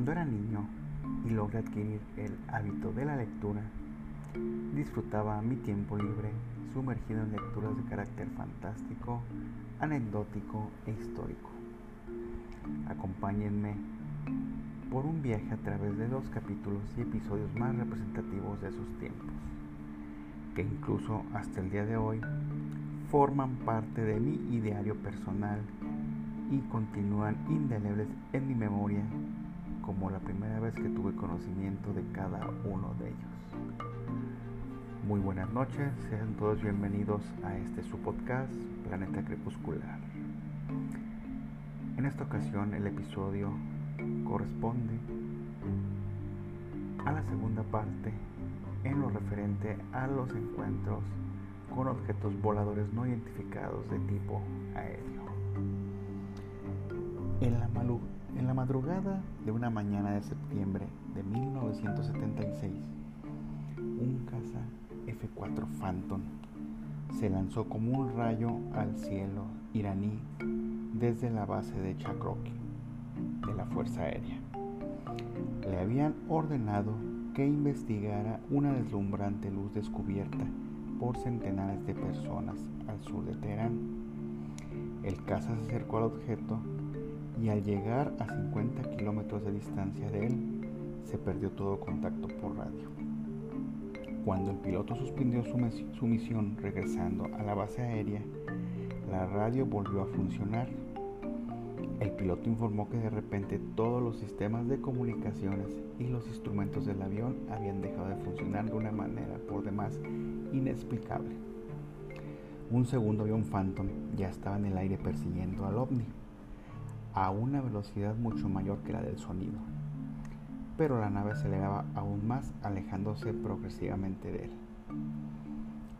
Cuando era niño y logré adquirir el hábito de la lectura, disfrutaba mi tiempo libre sumergido en lecturas de carácter fantástico, anecdótico e histórico. Acompáñenme por un viaje a través de los capítulos y episodios más representativos de sus tiempos, que incluso hasta el día de hoy forman parte de mi ideario personal y continúan indelebles en mi memoria como la primera vez que tuve conocimiento de cada uno de ellos. Muy buenas noches, sean todos bienvenidos a este su podcast Planeta Crepuscular. En esta ocasión el episodio corresponde a la segunda parte en lo referente a los encuentros con objetos voladores no identificados de tipo aéreo. En la, la madrugada de una mañana de septiembre de 1976, un caza F-4 Phantom se lanzó como un rayo al cielo iraní desde la base de Chakroki de la Fuerza Aérea. Le habían ordenado que investigara una deslumbrante luz descubierta por centenares de personas al sur de Teherán. El caza se acercó al objeto y al llegar a 50 kilómetros de distancia de él, se perdió todo contacto por radio. Cuando el piloto suspendió su, misión regresando a la base aérea, la radio volvió a funcionar. El piloto informó que de repente todos los sistemas de comunicaciones y los instrumentos del avión habían dejado de funcionar de una manera por demás inexplicable. Un segundo avión Phantom ya estaba en el aire persiguiendo al ovni a una velocidad mucho mayor que la del sonido, pero la nave aceleraba aún más alejándose progresivamente de él.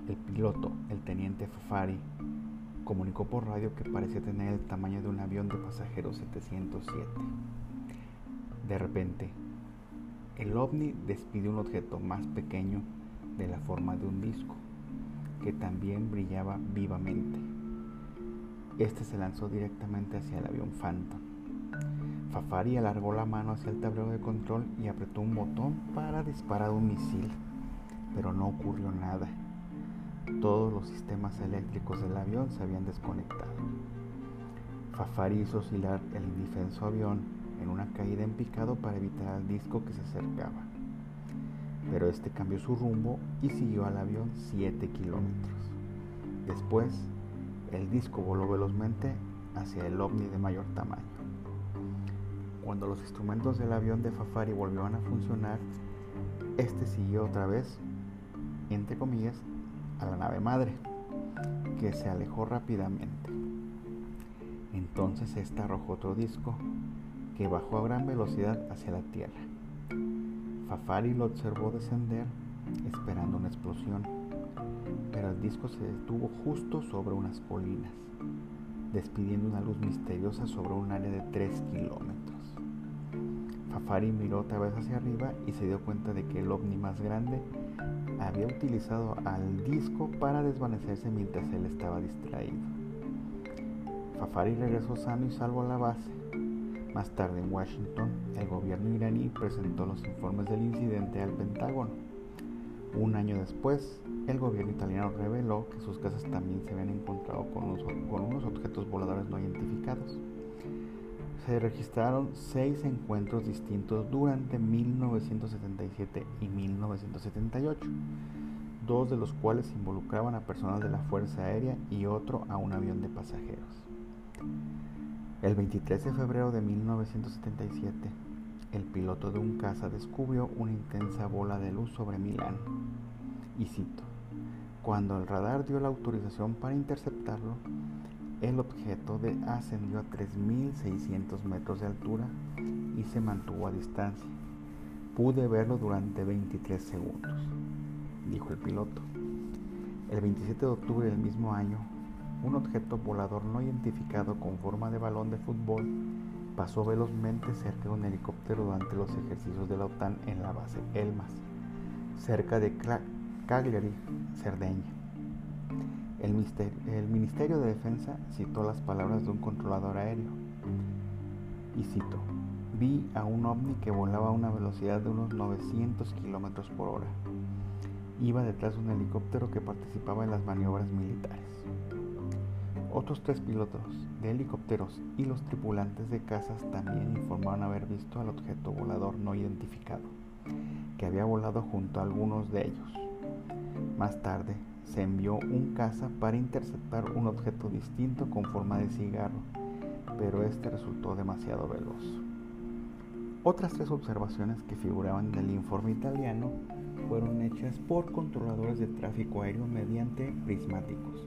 El piloto, el teniente Fafari, comunicó por radio que parecía tener el tamaño de un avión de pasajeros 707. De repente, el ovni despidió un objeto más pequeño de la forma de un disco, que también brillaba vivamente. Este se lanzó directamente hacia el avión Phantom. Fafari alargó la mano hacia el tablero de control y apretó un botón para disparar un misil, pero no ocurrió nada. Todos los sistemas eléctricos del avión se habían desconectado. Fafari hizo oscilar el indefenso avión en una caída en picado para evitar al disco que se acercaba. Pero este cambió su rumbo y siguió al avión 7 kilómetros. Después el disco voló velozmente hacia el ovni de mayor tamaño. Cuando los instrumentos del avión de Fafari volvieron a funcionar, este siguió otra vez, entre comillas, a la nave madre, que se alejó rápidamente. Entonces esta arrojó otro disco que bajó a gran velocidad hacia la Tierra. Fafari lo observó descender esperando una explosión pero el disco se detuvo justo sobre unas colinas, despidiendo una luz misteriosa sobre un área de 3 kilómetros. Fafari miró otra vez hacia arriba y se dio cuenta de que el ovni más grande había utilizado al disco para desvanecerse mientras él estaba distraído. Fafari regresó sano y salvo a la base. Más tarde en Washington, el gobierno iraní presentó los informes del incidente al Pentágono. Un año después, el gobierno italiano reveló que sus casas también se habían encontrado con unos, objetos voladores no identificados. Se registraron seis encuentros distintos durante 1977 y 1978, dos de los cuales involucraban a personas de la Fuerza Aérea y otro a un avión de pasajeros. El 23 de febrero de 1977, el piloto de un caza descubrió una intensa bola de luz sobre Milán. Y cito, cuando el radar dio la autorización para interceptarlo, el objeto de ascendió a 3.600 metros de altura y se mantuvo a distancia. Pude verlo durante 23 segundos, dijo el piloto. El 27 de octubre del mismo año, un objeto volador no identificado con forma de balón de fútbol pasó velozmente cerca de un helicóptero durante los ejercicios de la OTAN en la base Elmas, cerca de Cagliari, Cerdeña. El, Ministerio de Defensa citó las palabras de un controlador aéreo y cito, vi a un ovni que volaba a una velocidad de unos 900 kilómetros por hora. Iba detrás de un helicóptero que participaba en las maniobras militares. Otros tres pilotos de helicópteros y los tripulantes de casas también informaron haber visto al objeto volador no identificado, que había volado junto a algunos de ellos. Más tarde, se envió un caza para interceptar un objeto distinto con forma de cigarro, pero este resultó demasiado veloz. Otras tres observaciones que figuraban en el informe italiano fueron hechas por controladores de tráfico aéreo mediante prismáticos.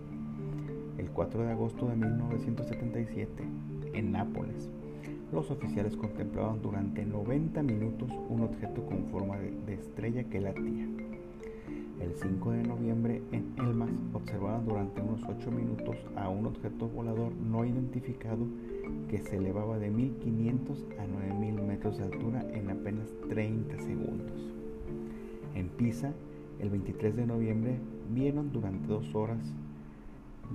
El 4 de agosto de 1977, en Nápoles, los oficiales contemplaban durante 90 minutos un objeto con forma de, estrella que latía. El 5 de noviembre en Elmas observaban durante unos 8 minutos a un objeto volador no identificado que se elevaba de 1500 a 9000 metros de altura en apenas 30 segundos. En Pisa, el 23 de noviembre, vieron durante dos horas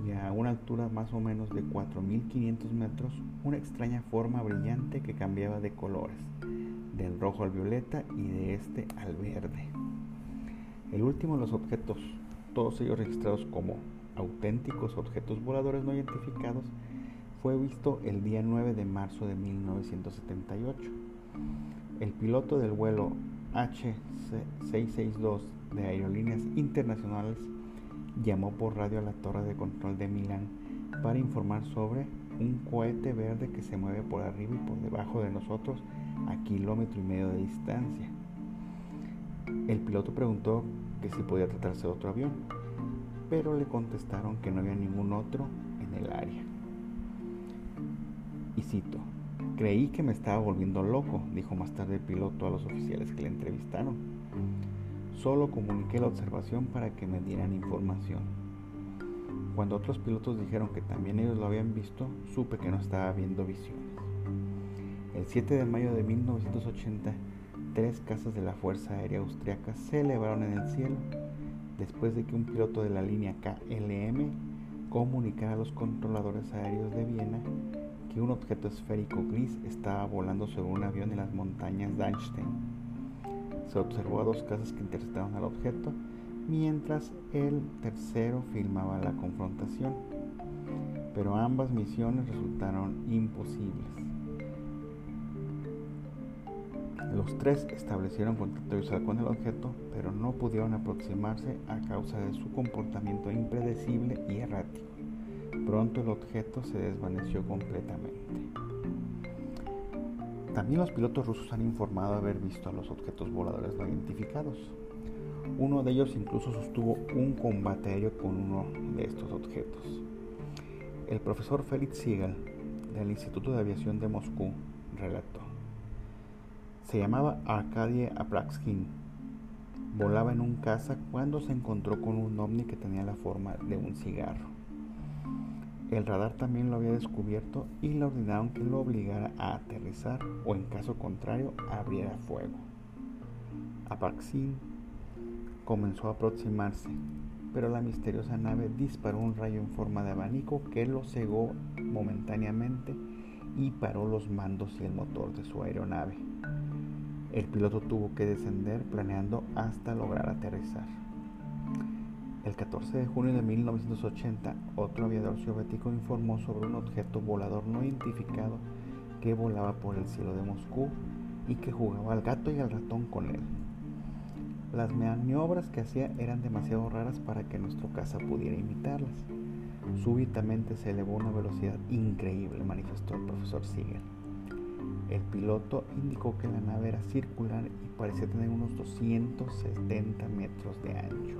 y a una altura más o menos de 4.500 metros una extraña forma brillante que cambiaba de colores, del rojo al violeta y de este al verde. El último de los objetos, todos ellos registrados como auténticos objetos voladores no identificados, fue visto el día 9 de marzo de 1978. El piloto del vuelo H662 de Aerolíneas Internacionales llamó por radio a la torre de control de Milán para informar sobre un cohete verde que se mueve por arriba y por debajo de nosotros a kilómetro y medio de distancia. El piloto preguntó que si podía tratarse de otro avión, pero le contestaron que no había ningún otro en el área. Y cito, creí que me estaba volviendo loco, dijo más tarde el piloto a los oficiales que le entrevistaron. Solo comuniqué la observación para que me dieran información. Cuando otros pilotos dijeron que también ellos lo habían visto, supe que no estaba viendo visiones. El 7 de mayo de 1980, tres casas de la Fuerza Aérea Austriaca se elevaron en el cielo después de que un piloto de la línea KLM comunicara a los controladores aéreos de Viena que un objeto esférico gris estaba volando sobre un avión en las montañas Einstein. Se observó a dos casas que interceptaron al objeto, mientras el tercero filmaba la confrontación. Pero ambas misiones resultaron imposibles. Los tres establecieron contacto visual con el objeto, pero no pudieron aproximarse a causa de su comportamiento impredecible y errático. Pronto el objeto se desvaneció completamente. También los pilotos rusos han informado haber visto a los objetos voladores no identificados. Uno de ellos incluso sostuvo un combate aéreo con uno de estos objetos. El profesor Felix Siegel del Instituto de Aviación de Moscú relató. Se llamaba Arkady Aprakskin. Volaba en un caza cuando se encontró con un ovni que tenía la forma de un cigarro. El radar también lo había descubierto y le ordenaron que lo obligara a aterrizar o en caso contrario abriera fuego. Apaxin comenzó a aproximarse, pero la misteriosa nave disparó un rayo en forma de abanico que lo cegó momentáneamente y paró los mandos y el motor de su aeronave. El piloto tuvo que descender planeando hasta lograr aterrizar. El 14 de junio de 1980, otro aviador soviético informó sobre un objeto volador no identificado que volaba por el cielo de Moscú y que jugaba al gato y al ratón con él. Las maniobras que hacía eran demasiado raras para que nuestro caza pudiera imitarlas. Súbitamente se elevó a una velocidad increíble, manifestó el profesor Siegel. El piloto indicó que la nave era circular y parecía tener unos 270 metros de ancho.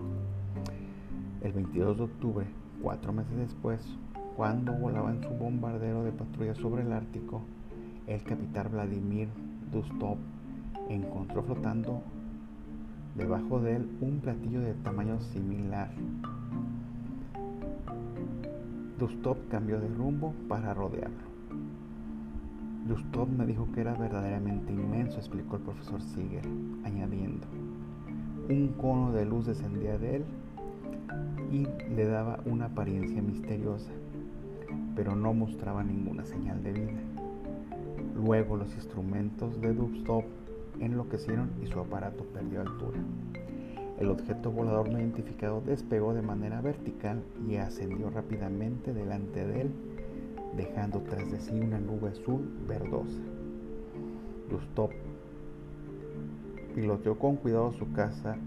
El 22 de octubre, cuatro meses después, cuando volaba en su bombardero de patrulla sobre el Ártico, el capitán Vladimir Dustov encontró flotando debajo de él un platillo de tamaño similar. Dustov cambió de rumbo para rodearlo. Dustov me dijo que era verdaderamente inmenso, explicó el profesor Siegel, añadiendo. Un cono de luz descendía de él y le daba una apariencia misteriosa, pero no mostraba ninguna señal de vida. Luego los instrumentos de dubstop enloquecieron y su aparato perdió altura. El objeto volador no identificado despegó de manera vertical y ascendió rápidamente delante de él, dejando tras de sí una nube azul verdosa. Dubstop piloteó con cuidado su casa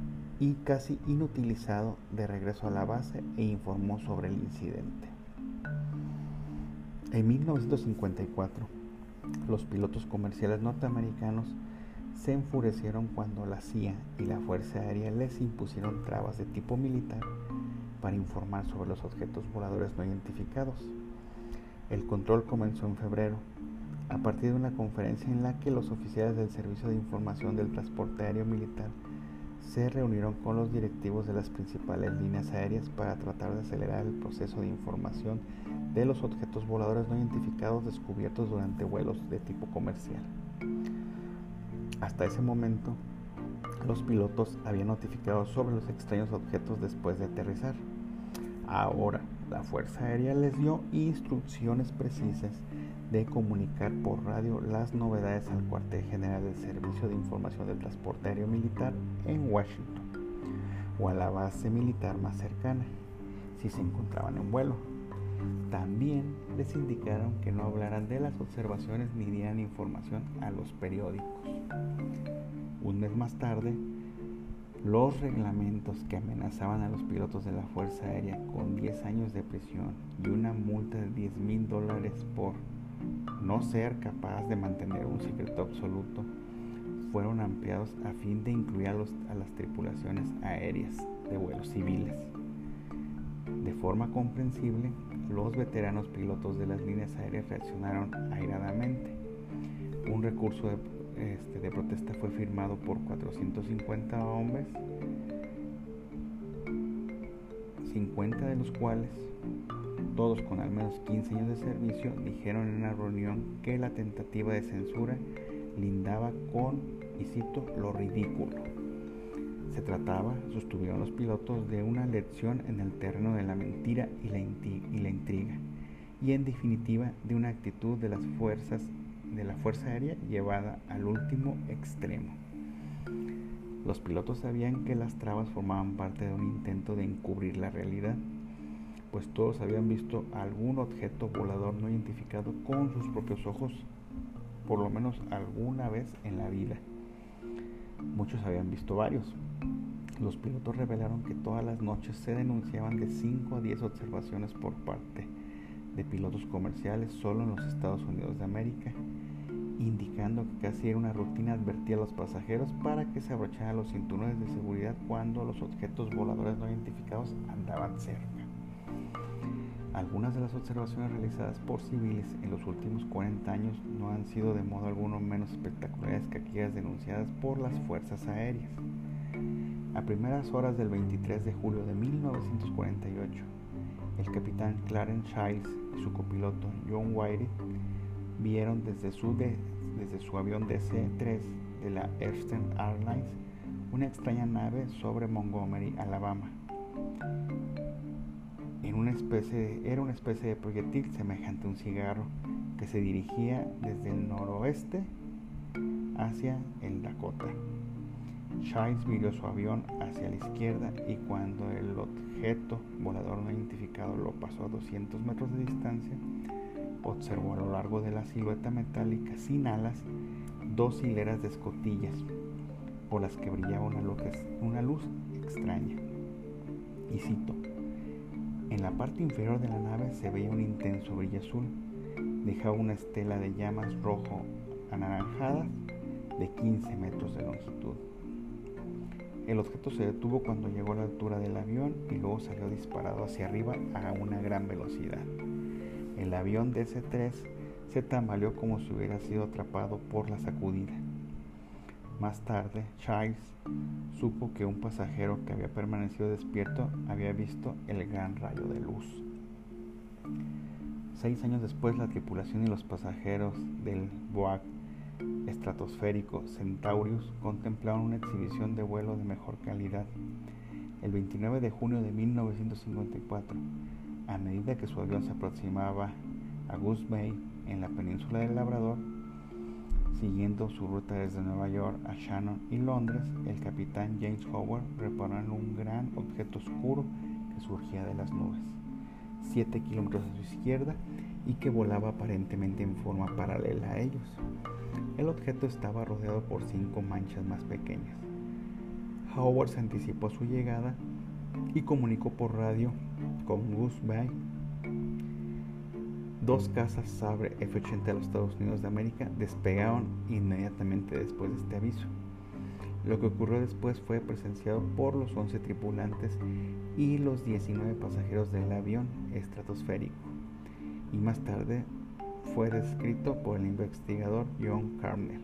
y casi inutilizado de regreso a la base e informó sobre el incidente. En 1954, los pilotos comerciales norteamericanos se enfurecieron cuando la CIA y la Fuerza Aérea les impusieron trabas de tipo militar para informar sobre los objetos voladores no identificados. El control comenzó en febrero, a partir de una conferencia en la que los oficiales del Servicio de Información del Transporte Aéreo Militar se reunieron con los directivos de las principales líneas aéreas para tratar de acelerar el proceso de información de los objetos voladores no identificados descubiertos durante vuelos de tipo comercial. Hasta ese momento, los pilotos habían notificado sobre los extraños objetos después de aterrizar. Ahora, la Fuerza Aérea les dio instrucciones precisas de comunicar por radio las novedades al cuartel general del Servicio de Información del Transporte Aéreo Militar en Washington o a la base militar más cercana si se encontraban en vuelo. También les indicaron que no hablaran de las observaciones ni dieran información a los periódicos. Un mes más tarde, los reglamentos que amenazaban a los pilotos de la Fuerza Aérea con 10 años de prisión y una multa de 10 mil dólares por no ser capaz de mantener un secreto absoluto fueron ampliados a fin de incluir a, a las tripulaciones aéreas de vuelos civiles. De forma comprensible, los veteranos pilotos de las líneas aéreas reaccionaron airadamente. Un recurso de, este, de protesta fue firmado por 450 hombres, 50 de los cuales, todos con al menos 15 años de servicio, dijeron en una reunión que la tentativa de censura lindaba con, y cito, lo ridículo. Se trataba, sostuvieron los pilotos, de una lección en el terreno de la mentira y la, y la intriga, y en definitiva de una actitud de las fuerzas de la Fuerza Aérea llevada al último extremo. Los pilotos sabían que las trabas formaban parte de un intento de encubrir la realidad, pues todos habían visto algún objeto volador no identificado con sus propios ojos, por lo menos alguna vez en la vida. Muchos habían visto varios, los pilotos revelaron que todas las noches se denunciaban de 5 a 10 observaciones por parte de pilotos comerciales solo en los Estados Unidos de América, indicando que casi era una rutina advertir a los pasajeros para que se abrocharan los cinturones de seguridad cuando los objetos voladores no identificados andaban cerca. Algunas de las observaciones realizadas por civiles en los últimos 40 años no han sido de modo alguno menos espectaculares que aquellas denunciadas por las fuerzas aéreas. A primeras horas del 23 de julio de 1948, el capitán Clarence Childs y su copiloto John White vieron desde su, desde su avión DC-3 de la Eastern Airlines una extraña nave sobre Montgomery, Alabama. Era una especie de proyectil semejante a un cigarro que se dirigía desde el noroeste hacia el Dakota. Childs viró su avión hacia la izquierda y cuando el objeto volador no identificado lo pasó a 200 metros de distancia, observó a lo largo de la silueta metálica sin alas dos hileras de escotillas por las que brillaba una luz, una luz extraña. Y cito, en la parte inferior de la nave se veía un intenso brillo azul, dejaba una estela de llamas rojo anaranjadas de 15 metros de longitud. El objeto se detuvo cuando llegó a la altura del avión y luego salió disparado hacia arriba a una gran velocidad. El avión DC-3 se tambaleó como si hubiera sido atrapado por la sacudida. Más tarde, Childs supo que un pasajero que había permanecido despierto había visto el gran rayo de luz. Seis años después, la tripulación y los pasajeros del Boak estratosférico Centaurus contemplaron una exhibición de vuelo de mejor calidad. El 29 de junio de 1954, a medida que su avión se aproximaba a Goose Bay en la península del Labrador, Siguiendo su ruta desde Nueva York a Shannon y Londres, el capitán James Howard reparó en un gran objeto oscuro que surgía de las nubes, 7 kilómetros a su izquierda y que volaba aparentemente en forma paralela a ellos. El objeto estaba rodeado por cinco manchas más pequeñas. Howard se anticipó a su llegada y comunicó por radio con Goose. Dos cazas Sabre F-80 de los Estados Unidos de América despegaron inmediatamente después de este aviso. Lo que ocurrió después fue presenciado por los 11 tripulantes y los 19 pasajeros del avión estratosférico y más tarde fue descrito por el investigador John Carnell.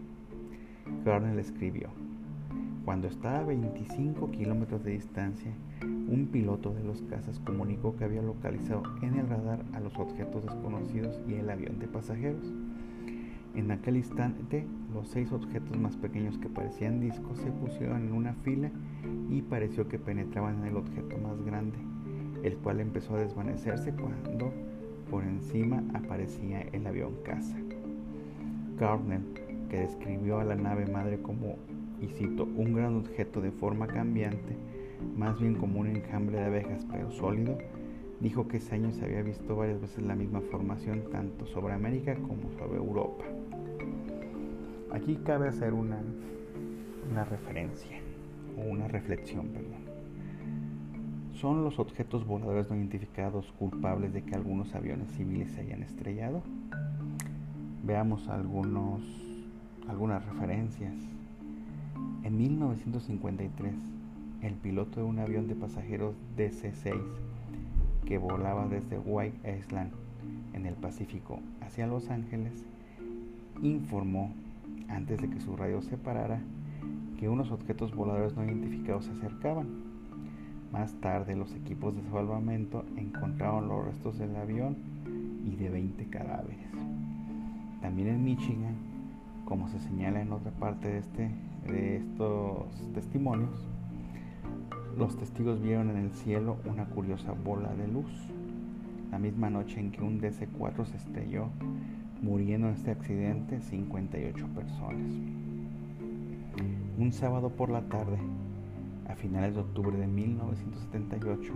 Carnell escribió, cuando estaba a 25 kilómetros de distancia, un piloto de los cazas comunicó que había localizado en el radar a los objetos desconocidos y el avión de pasajeros. En aquel instante, los seis objetos más pequeños que parecían discos se pusieron en una fila y pareció que penetraban en el objeto más grande, el cual empezó a desvanecerse cuando por encima aparecía el avión caza. Gardner, que describió a la nave madre como, y cito, un gran objeto de forma cambiante, más bien como un enjambre de abejas pero sólido, dijo que ese año se había visto varias veces la misma formación tanto sobre América como sobre Europa. Aquí cabe hacer una, una referencia o una reflexión, perdón ¿Son los objetos voladores no identificados culpables de que algunos aviones civiles se hayan estrellado? Veamos algunos, algunas referencias. En 1953, el piloto de un avión de pasajeros DC-6 que volaba desde White Island en el Pacífico hacia Los Ángeles informó, antes de que su radio se parara, que unos objetos voladores no identificados se acercaban más tarde, los equipos de salvamento encontraron los restos del avión y de 20 cadáveres. También en Michigan, como se señala en otra parte de, este, de estos testimonios, los testigos vieron en el cielo una curiosa bola de luz. La misma noche en que un DC-4 se estrelló, muriendo en este accidente 58 personas. Un sábado por la tarde, a finales de octubre de 1978,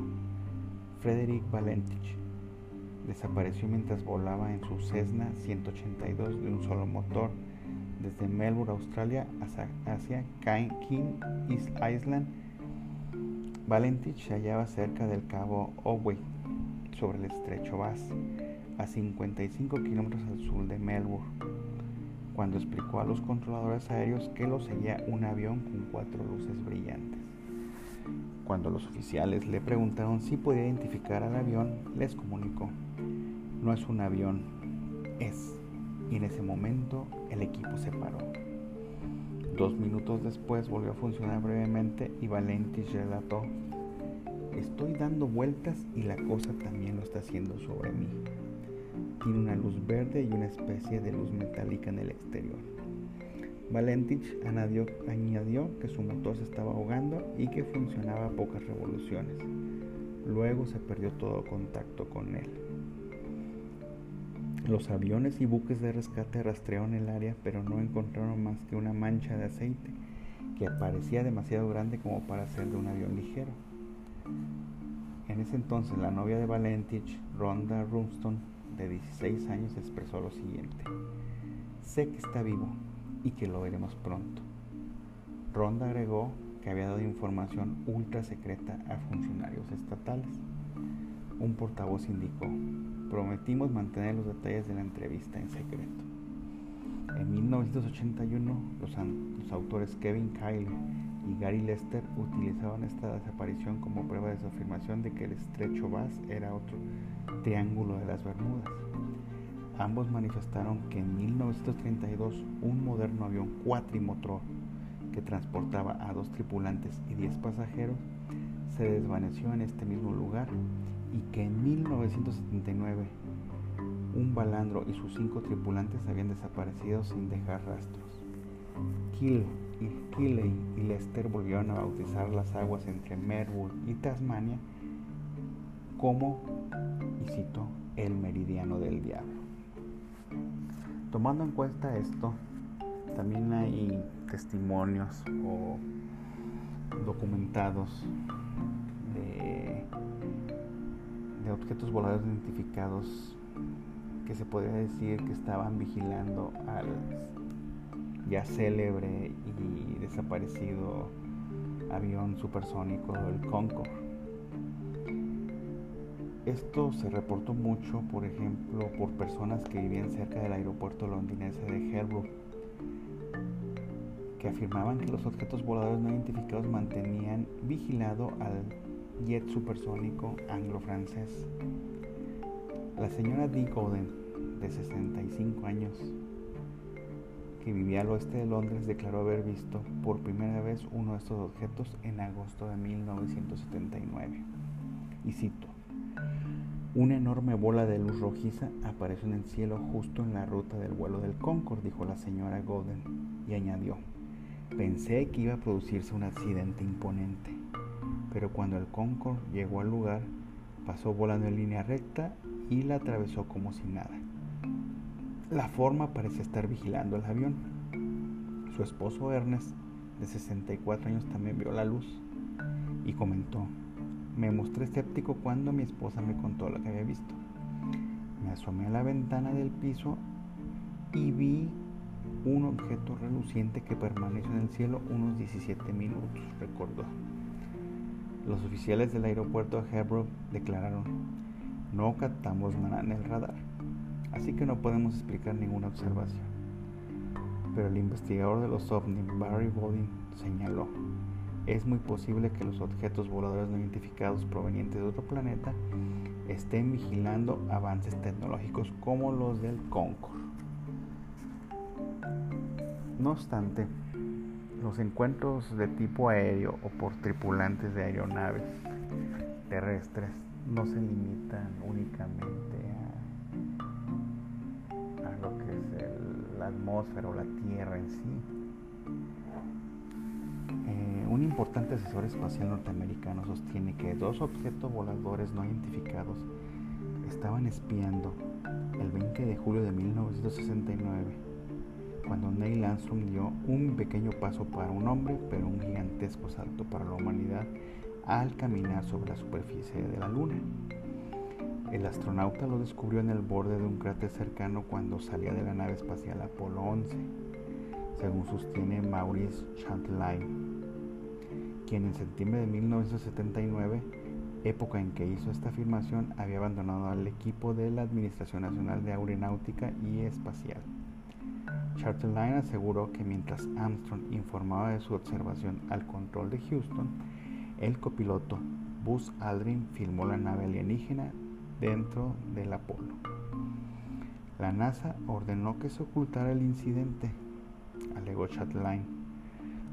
Frederick Valentich desapareció mientras volaba en su Cessna 182 de un solo motor desde Melbourne, Australia, hacia King Island. Valentich se hallaba cerca del cabo Otway, sobre el estrecho Bass, a 55 kilómetros al sur de Melbourne, cuando explicó a los controladores aéreos que lo seguía un avión con cuatro luces brillantes. Cuando los oficiales le preguntaron si podía identificar al avión, les comunicó, no es un avión, es. Y en ese momento el equipo se paró. Dos minutos después volvió a funcionar brevemente y Valentis relató, estoy dando vueltas y la cosa también lo está haciendo sobre mí. Tiene una luz verde y una especie de luz metálica en el exterior. Valentich añadió, que su motor se estaba ahogando y que funcionaba a pocas revoluciones. Luego se perdió todo contacto con él. Los aviones y buques de rescate rastrearon el área, pero no encontraron más que una mancha de aceite que parecía demasiado grande como para ser de un avión ligero. En ese entonces, la novia de Valentich, Rhonda Rumston, de 16 años, expresó lo siguiente: Sé que está vivo, y que lo veremos pronto. Ronda agregó que había dado información ultra secreta a funcionarios estatales. Un portavoz indicó, prometimos mantener los detalles de la entrevista en secreto. En 1981, los, autores Kevin Kyle y Gary Lester utilizaron esta desaparición como prueba de su afirmación de que el estrecho Bass era otro triángulo de las Bermudas. Ambos manifestaron que en 1932 un moderno avión cuatrimotor que transportaba a dos tripulantes y diez pasajeros se desvaneció en este mismo lugar y que en 1979 un balandro y sus cinco tripulantes habían desaparecido sin dejar rastros. Kill y Killey y Lester volvieron a bautizar las aguas entre Melbourne y Tasmania como, y cito, el meridiano del diablo. Tomando en cuenta esto, también hay testimonios o documentados de, de objetos voladores identificados que se podría decir que estaban vigilando al ya célebre y desaparecido avión supersónico, el Concorde. Esto se reportó mucho, por ejemplo, por personas que vivían cerca del aeropuerto londinense de Heathrow, que afirmaban que los objetos voladores no identificados mantenían vigilado al jet supersónico anglo-francés. La señora Dee Goden, de 65 años, que vivía al oeste de Londres, declaró haber visto por primera vez uno de estos objetos en agosto de 1979. Y cito, una enorme bola de luz rojiza apareció en el cielo justo en la ruta del vuelo del Concorde, dijo la señora Golden, y añadió, pensé que iba a producirse un accidente imponente, pero cuando el Concorde llegó al lugar, pasó volando en línea recta y la atravesó como si nada. La forma parecía estar vigilando el avión. Su esposo Ernest, de 64 años, también vio la luz y comentó, me mostré escéptico cuando mi esposa me contó lo que había visto. Me asomé a la ventana del piso y vi un objeto reluciente que permaneció en el cielo unos 17 minutos, recordó. Los oficiales del aeropuerto de Hebron declararon, no captamos nada en el radar, así que no podemos explicar ninguna observación. Pero el investigador de los ovni, Barry Bodin, señaló, es muy posible que los objetos voladores no identificados provenientes de otro planeta estén vigilando avances tecnológicos como los del Concorde. No obstante, los encuentros de tipo aéreo o por tripulantes de aeronaves terrestres no se limitan únicamente a, lo que es la atmósfera o la Tierra en sí. Un importante asesor espacial norteamericano sostiene que dos objetos voladores no identificados estaban espiando el 20 de julio de 1969, cuando Neil Armstrong dio un pequeño paso para un hombre, pero un gigantesco salto para la humanidad al caminar sobre la superficie de la Luna. El astronauta lo descubrió en el borde de un cráter cercano cuando salía de la nave espacial Apolo 11, según sostiene Maurice Chatelain quien en septiembre de 1979, época en que hizo esta afirmación, había abandonado al equipo de la Administración Nacional de Aeronáutica y Espacial. Charterline aseguró que mientras Armstrong informaba de su observación al control de Houston, el copiloto Buzz Aldrin filmó la nave alienígena dentro del Apolo. La NASA ordenó que se ocultara el incidente, alegó Chatelain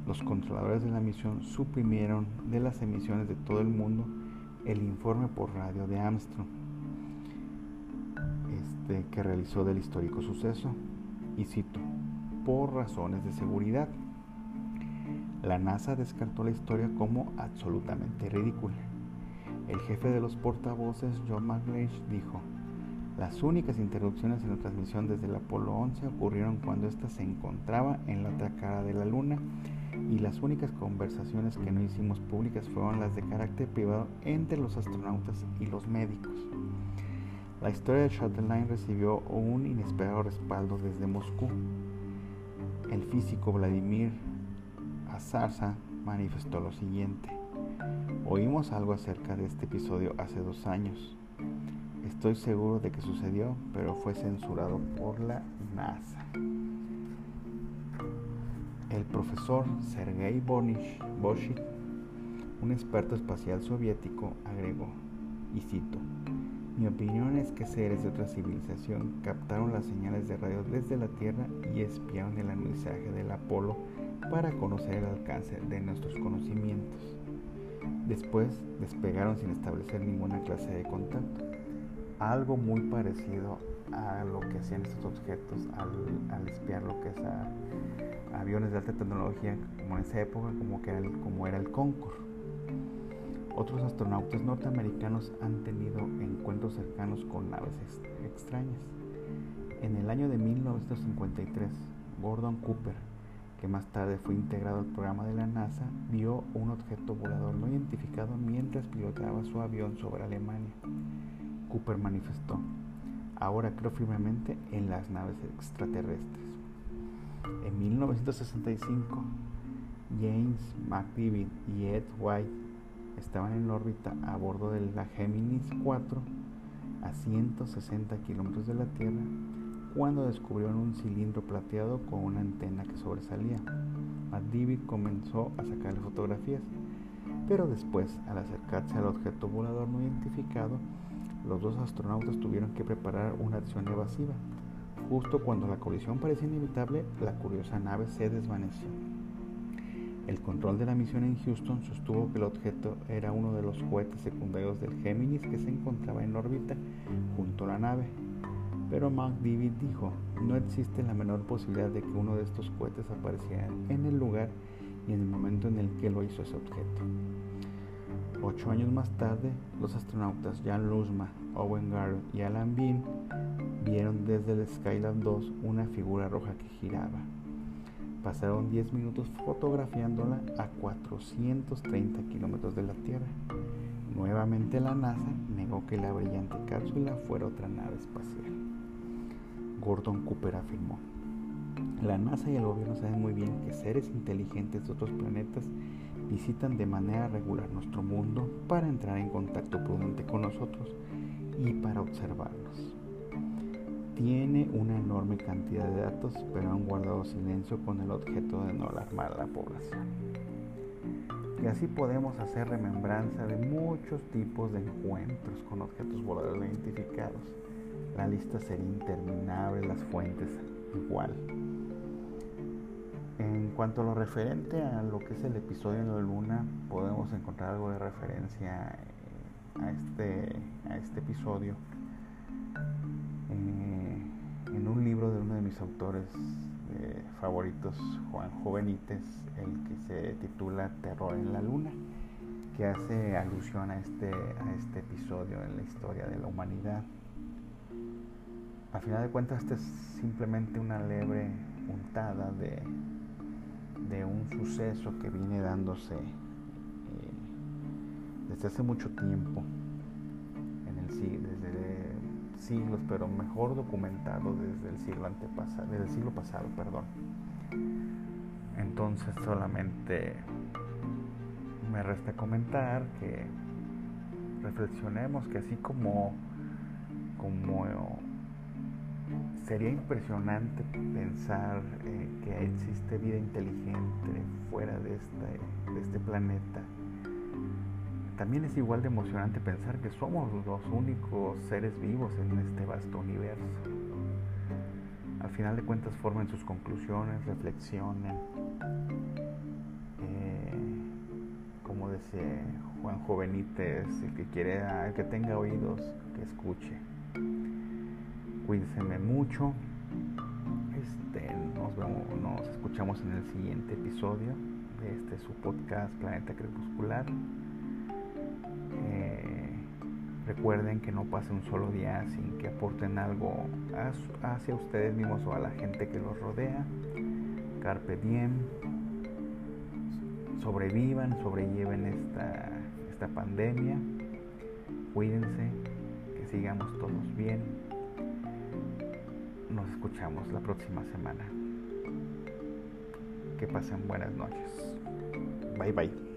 los controladores de la misión suprimieron de las emisiones de todo el mundo el informe por radio de Armstrong este, que realizó del histórico suceso. Y cito, por razones de seguridad. La NASA descartó la historia como absolutamente ridícula. El jefe de los portavoces, John McLeish, dijo, las únicas interrupciones en la transmisión desde el Apolo 11 ocurrieron cuando ésta se encontraba en la otra cara de la Luna y las únicas conversaciones que no hicimos públicas fueron las de carácter privado entre los astronautas y los médicos. La historia de Shuttle recibió un inesperado respaldo desde Moscú. El físico Vladimir Azarza manifestó lo siguiente. Oímos algo acerca de este episodio hace dos años. Estoy seguro de que sucedió, pero fue censurado por la NASA. El profesor Sergei Boschik, un experto espacial soviético, agregó, y cito, mi opinión es que seres de otra civilización captaron las señales de radio desde la Tierra y espiaron el mensaje del Apolo para conocer el alcance de nuestros conocimientos. Después despegaron sin establecer ninguna clase de contacto. Algo muy parecido a lo que hacían estos objetos al, espiar lo que es a, aviones de alta tecnología como en esa época como, que era el, como era el Concorde. Otros astronautas norteamericanos han tenido encuentros cercanos con naves extrañas. En el año de 1953, Gordon Cooper, que más tarde fue integrado al programa de la NASA, vio un objeto volador no identificado mientras pilotaba su avión sobre Alemania. Cooper manifestó, ahora creo firmemente en las naves extraterrestres. En 1965, James McDivitt y Ed White estaban en órbita a bordo de la Gemini 4 a 160 kilómetros de la Tierra cuando descubrieron un cilindro plateado con una antena que sobresalía. McDivitt comenzó a sacarle fotografías, pero después, al acercarse al objeto volador no identificado, los dos astronautas tuvieron que preparar una acción evasiva. Justo cuando la colisión parecía inevitable, la curiosa nave se desvaneció. El control de la misión en Houston sostuvo que el objeto era uno de los cohetes secundarios del Géminis que se encontraba en órbita junto a la nave. Pero David dijo, no existe la menor posibilidad de que uno de estos cohetes apareciera en el lugar y en el momento en el que lo hizo ese objeto. Ocho años más tarde, los astronautas Jan Lusma, Owen Garrett y Alan Bean vieron desde el Skylab 2 una figura roja que giraba. Pasaron 10 minutos fotografiándola a 430 kilómetros de la Tierra. Nuevamente la NASA negó que la brillante cápsula fuera otra nave espacial. Gordon Cooper afirmó, la NASA y el gobierno saben muy bien que seres inteligentes de otros planetas visitan de manera regular nuestro mundo para entrar en contacto prudente con nosotros y para observarnos. Tiene una enorme cantidad de datos, pero han guardado silencio con el objeto de no alarmar a la población. Y así podemos hacer remembranza de muchos tipos de encuentros con objetos voladores identificados. La lista sería interminable, las fuentes igual. En cuanto a lo referente a lo que es el episodio de la luna, podemos encontrar algo de referencia a este, a este episodio en un libro de uno de mis autores eh, favoritos, Juan Jovenites, el que se titula Terror en la Luna, que hace alusión a este, a este episodio en la historia de la humanidad. A final de cuentas, este es simplemente una leve puntada de de un suceso que viene dándose eh, desde hace mucho tiempo, en el, siglos, pero mejor documentado desde el siglo desde el siglo pasado, perdón. Entonces solamente me resta comentar que reflexionemos que así como como Sería impresionante pensar eh, que existe vida inteligente fuera de de este planeta. También es igual de emocionante pensar que somos los únicos seres vivos en este vasto universo. Al final de cuentas formen sus conclusiones, reflexionen. Eh, como decía Juan Jovenites, el que quiera, el que tenga oídos, que escuche cuídense mucho. Este, nos, vemos, nos escuchamos en el siguiente episodio de este su podcast Planeta Crepuscular. Recuerden que no pase un solo día sin que aporten algo hacia ustedes mismos o a la gente que los rodea. Carpe diem. Sobrevivan, sobrelleven esta, esta pandemia. Cuídense, que sigamos todos bien nos escuchamos la próxima semana. Que pasen buenas noches. Bye bye.